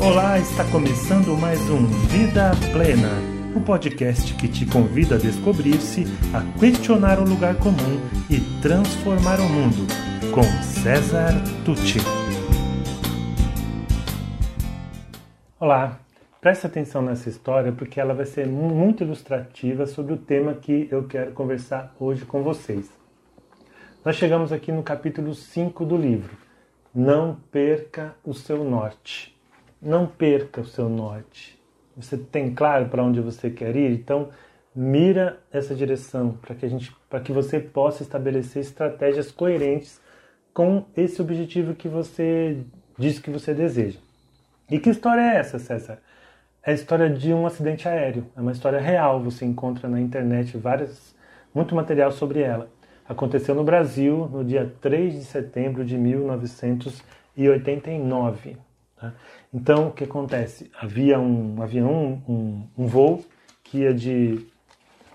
Olá, está começando mais um Vida Plena, o um podcast que te convida a descobrir-se, a questionar o lugar comum e transformar o mundo, com César Tucci. Olá, preste atenção nessa história porque ela vai ser muito ilustrativa sobre o tema que eu quero conversar hoje com vocês. Nós chegamos aqui no capítulo 5 do livro. Não perca o seu norte. Não perca o seu norte. Você tem claro para onde você quer ir? Então, mira essa direção para que a gente para que você possa estabelecer estratégias coerentes com esse objetivo que você diz que você deseja. E que história é essa, César? É a história de um acidente aéreo. É uma história real. Você encontra na internet várias, muito material sobre ela. Aconteceu no Brasil no dia 3 de setembro de 1989. Tá? Então, o que acontece? Havia um avião, um, um voo que ia de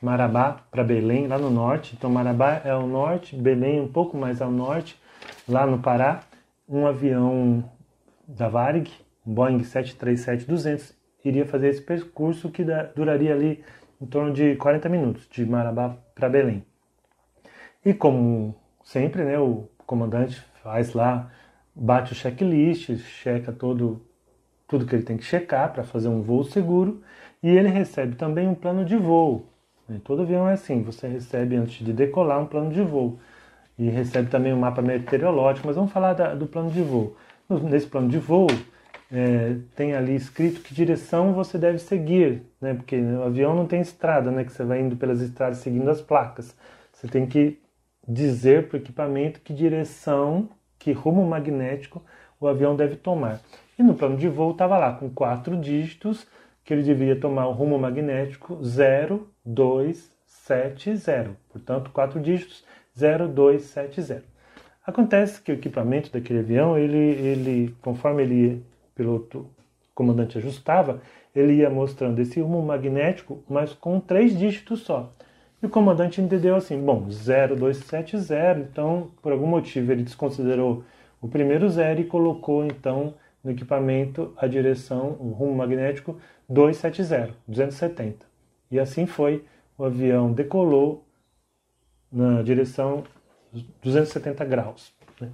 Marabá para Belém, lá no norte. Então, Marabá é ao norte, Belém um pouco mais ao norte, lá no Pará. Um avião da Varig, um Boeing 737-200, iria fazer esse percurso que duraria ali em torno de 40 minutos, de Marabá para Belém. E como sempre, né, o comandante faz lá, bate o checklist, checa todo, tudo que ele tem que checar para fazer um voo seguro e ele recebe também um plano de voo. Né. Todo avião é assim, você recebe antes de decolar um plano de voo e recebe também um mapa meteorológico, mas vamos falar da, do plano de voo. Nesse plano de voo é, tem ali escrito que direção você deve seguir, né? porque o avião não tem estrada, né? que você vai indo pelas estradas seguindo as placas. Você tem que dizer para o equipamento que direção, que rumo magnético o avião deve tomar. E no plano de voo estava lá com quatro dígitos que ele deveria tomar o rumo magnético 0270. Portanto, quatro dígitos 0270. Acontece que o equipamento daquele avião, ele, ele conforme ele, piloto comandante ajustava, ele ia mostrando esse rumo magnético, mas com três dígitos só. E o comandante entendeu assim, bom, 0270, então por algum motivo ele desconsiderou o primeiro zero e colocou então no equipamento a direção, o rumo magnético 270, 270. E assim foi, o avião decolou na direção 270 graus. Né?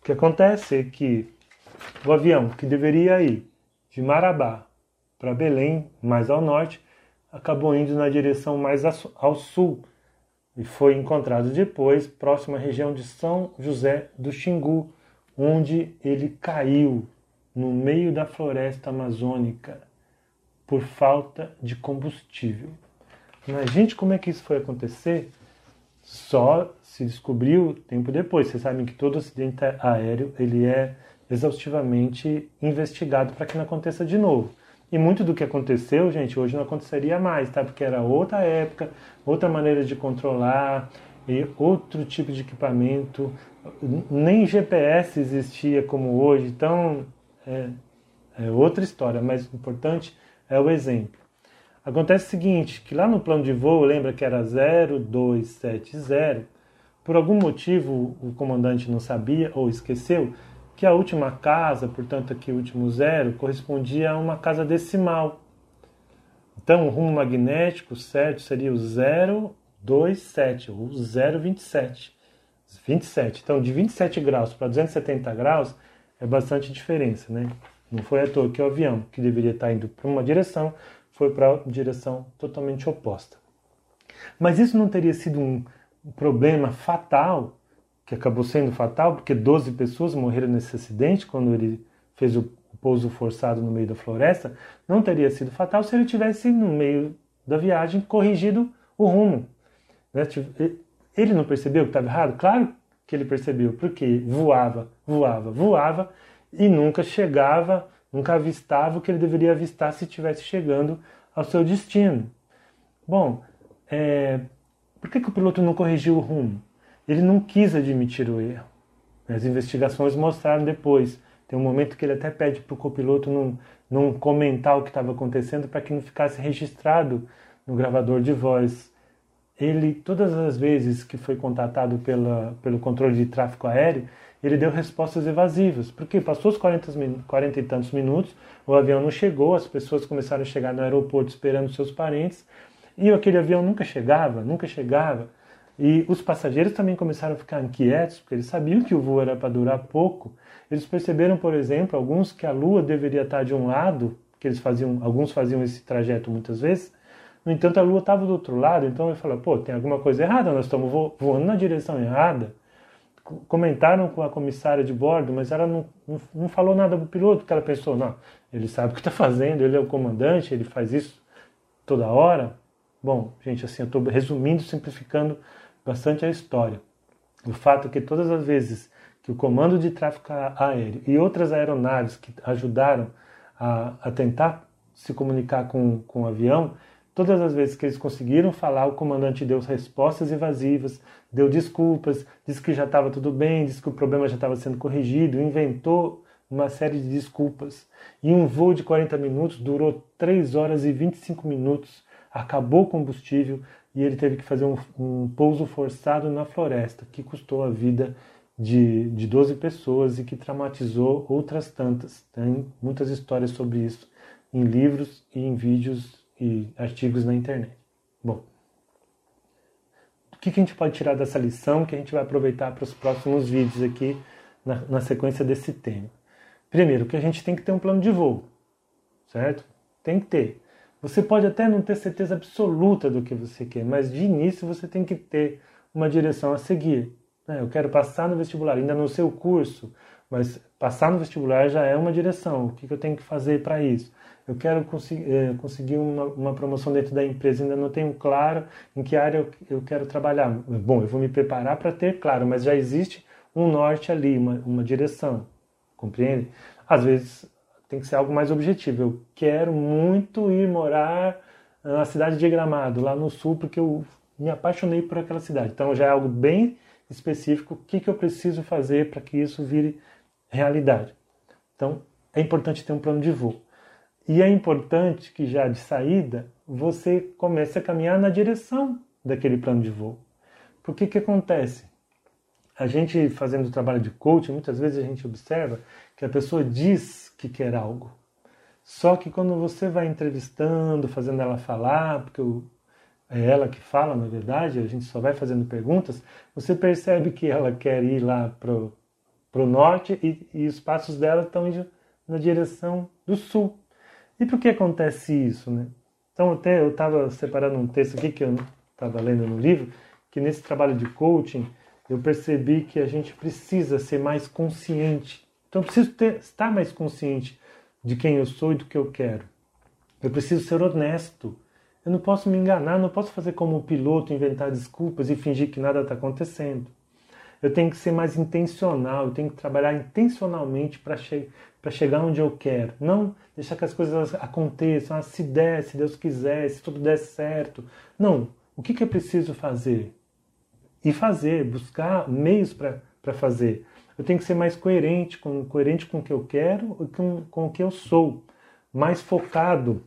O que acontece é que o avião que deveria ir de Marabá para Belém, mais ao norte, acabou indo na direção mais ao sul e foi encontrado depois próximo à região de São José do Xingu, onde ele caiu no meio da floresta amazônica por falta de combustível. Imagine como é que isso foi acontecer? Só se descobriu tempo depois. Vocês sabem que todo acidente aéreo ele é exaustivamente investigado para que não aconteça de novo. E muito do que aconteceu, gente, hoje não aconteceria mais, tá? Porque era outra época, outra maneira de controlar, e outro tipo de equipamento. Nem GPS existia como hoje, então é, é outra história, mas o importante é o exemplo. Acontece o seguinte, que lá no plano de voo, lembra que era 0270, por algum motivo o comandante não sabia ou esqueceu, que a última casa, portanto aqui o último zero, correspondia a uma casa decimal. Então o rumo magnético certo seria o 027 ou 027. 27. Então de 27 graus para 270 graus é bastante diferença, né? Não foi à toa que o avião, que deveria estar indo para uma direção, foi para a direção totalmente oposta. Mas isso não teria sido um problema fatal que acabou sendo fatal, porque 12 pessoas morreram nesse acidente quando ele fez o pouso forçado no meio da floresta, não teria sido fatal se ele tivesse no meio da viagem corrigido o rumo. Né? Ele não percebeu que estava errado? Claro que ele percebeu, porque voava, voava, voava e nunca chegava, nunca avistava o que ele deveria avistar se estivesse chegando ao seu destino. Bom, é, por que, que o piloto não corrigiu o rumo? Ele não quis admitir o erro. As investigações mostraram depois. Tem um momento que ele até pede para o copiloto não, não comentar o que estava acontecendo para que não ficasse registrado no gravador de voz. Ele, todas as vezes que foi contatado pela, pelo controle de tráfego aéreo, ele deu respostas evasivas, porque passou os 40, 40 e tantos minutos, o avião não chegou, as pessoas começaram a chegar no aeroporto esperando seus parentes, e aquele avião nunca chegava, nunca chegava. E os passageiros também começaram a ficar inquietos, porque eles sabiam que o voo era para durar pouco. Eles perceberam, por exemplo, alguns que a Lua deveria estar de um lado, que eles faziam, alguns faziam esse trajeto muitas vezes. No entanto, a Lua estava do outro lado, então ele falou: "Pô, tem alguma coisa errada, nós estamos voando na direção errada". Comentaram com a comissária de bordo, mas ela não, não, não falou nada para o piloto, porque ela pensou: "Não, ele sabe o que está fazendo, ele é o comandante, ele faz isso toda hora". Bom, gente, assim, eu estou resumindo, simplificando bastante a história. O fato é que todas as vezes que o comando de tráfego aéreo e outras aeronaves que ajudaram a, a tentar se comunicar com, com o avião, todas as vezes que eles conseguiram falar, o comandante deu respostas evasivas, deu desculpas, disse que já estava tudo bem, disse que o problema já estava sendo corrigido, inventou uma série de desculpas. E um voo de 40 minutos durou 3 horas e 25 minutos, acabou o combustível, e ele teve que fazer um, um pouso forçado na floresta, que custou a vida de, de 12 pessoas e que traumatizou outras tantas. Tem muitas histórias sobre isso em livros e em vídeos e artigos na internet. Bom, o que, que a gente pode tirar dessa lição que a gente vai aproveitar para os próximos vídeos aqui na, na sequência desse tema? Primeiro, que a gente tem que ter um plano de voo, certo? Tem que ter. Você pode até não ter certeza absoluta do que você quer, mas de início você tem que ter uma direção a seguir. Né? Eu quero passar no vestibular, ainda não sei o curso, mas passar no vestibular já é uma direção. O que eu tenho que fazer para isso? Eu quero eh, conseguir uma, promoção dentro da empresa, ainda não tenho claro em que área eu, quero trabalhar. Bom, eu vou me preparar para ter claro, mas já existe um norte ali, uma direção. Compreende? Às vezes tem que ser algo mais objetivo. Eu quero muito ir morar na cidade de Gramado, lá no sul, porque eu me apaixonei por aquela cidade. Então já é algo bem específico. O que, que eu preciso fazer para que isso vire realidade? Então é importante ter um plano de voo. E é importante que já de saída você comece a caminhar na direção daquele plano de voo. Porque que acontece? A gente fazendo o trabalho de coaching, muitas vezes a gente observa que a pessoa diz que quer algo. Só que quando você vai entrevistando, fazendo ela falar, porque é ela que fala, na verdade, a gente só vai fazendo perguntas, você percebe que ela quer ir lá pro, pro norte e, e os passos dela estão indo na direção do sul. E por que acontece isso, né? Então até eu estava separando um texto aqui que eu estava lendo no livro, que nesse trabalho de coaching eu percebi que a gente precisa ser mais consciente então preciso ter, estar mais consciente de quem eu sou e do que eu quero. Eu preciso ser honesto. Eu não posso me enganar, não posso fazer como o piloto, inventar desculpas e fingir que nada está acontecendo. Eu tenho que ser mais intencional, eu tenho que trabalhar intencionalmente para che chegar onde eu quero. Não deixar que as coisas aconteçam, ah, se der, se Deus quiser, se tudo der certo. Não. O que, que é preciso fazer? E fazer, buscar meios para fazer. Eu tenho que ser mais coerente, com, coerente com o que eu quero e com, com o que eu sou. Mais focado.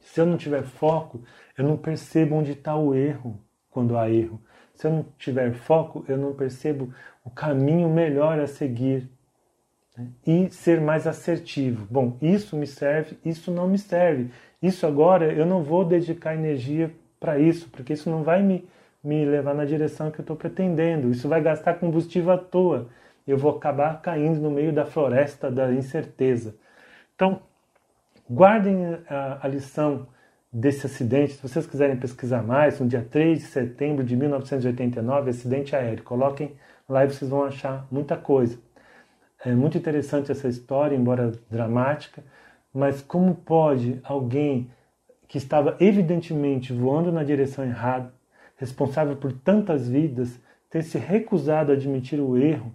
Se eu não tiver foco, eu não percebo onde está o erro quando há erro. Se eu não tiver foco, eu não percebo o caminho melhor a seguir. Né? E ser mais assertivo. Bom, isso me serve, isso não me serve. Isso agora eu não vou dedicar energia para isso, porque isso não vai me, me levar na direção que eu estou pretendendo. Isso vai gastar combustível à toa eu vou acabar caindo no meio da floresta da incerteza. Então, guardem a, a lição desse acidente. Se vocês quiserem pesquisar mais, no dia 3 de setembro de 1989, acidente aéreo. Coloquem lá e vocês vão achar muita coisa. É muito interessante essa história, embora dramática, mas como pode alguém que estava evidentemente voando na direção errada, responsável por tantas vidas, ter se recusado a admitir o erro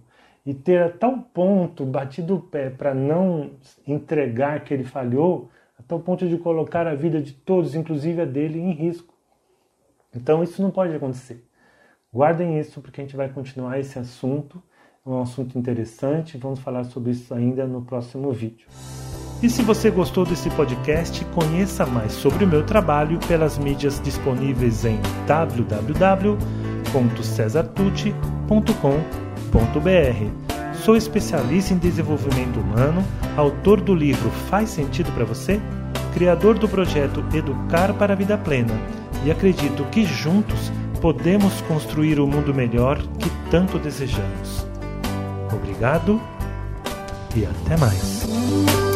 e ter a tal ponto batido o pé para não entregar que ele falhou, a tal ponto de colocar a vida de todos, inclusive a dele, em risco. Então isso não pode acontecer. Guardem isso porque a gente vai continuar esse assunto. É um assunto interessante. Vamos falar sobre isso ainda no próximo vídeo. E se você gostou desse podcast, conheça mais sobre o meu trabalho pelas mídias disponíveis em www.cesartucci.com.br Sou especialista em desenvolvimento humano, autor do livro Faz Sentido para Você? Criador do projeto Educar para a Vida Plena e acredito que juntos podemos construir o mundo melhor que tanto desejamos. Obrigado e até mais.